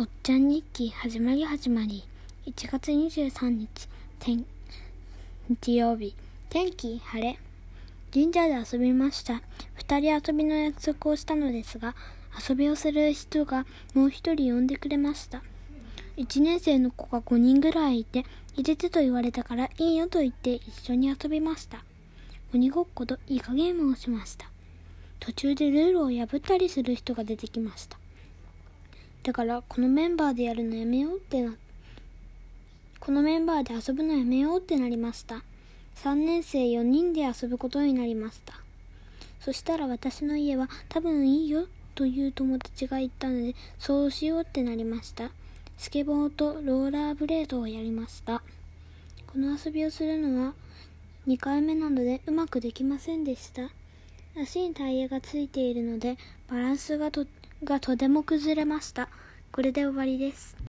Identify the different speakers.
Speaker 1: おっちゃん日記始まり始まり。1月23日天日曜日。天気晴れ。神社で遊びました。2人遊びの約束をしたのですが遊びをする人がもう1人呼んでくれました。1年生の子が5人ぐらいいて入れてと言われたからいいよと言って一緒に遊びました。鬼ごっことイカゲームをしました。途中でルールを破ったりする人が出てきました。だからこのメンバーでやるのやめようってなこのメンバーで遊ぶのやめようってなりました。3年生4人で遊ぶことになりました。そしたら私の家は多分いいよという友達が言ったのでそうしようってなりました。スケボーとローラーブレードをやりました。この遊びをするのは2回目なのでうまくできませんでした。足にタイヤがついているのでバランスがとってがとても崩れました。これで終わりです。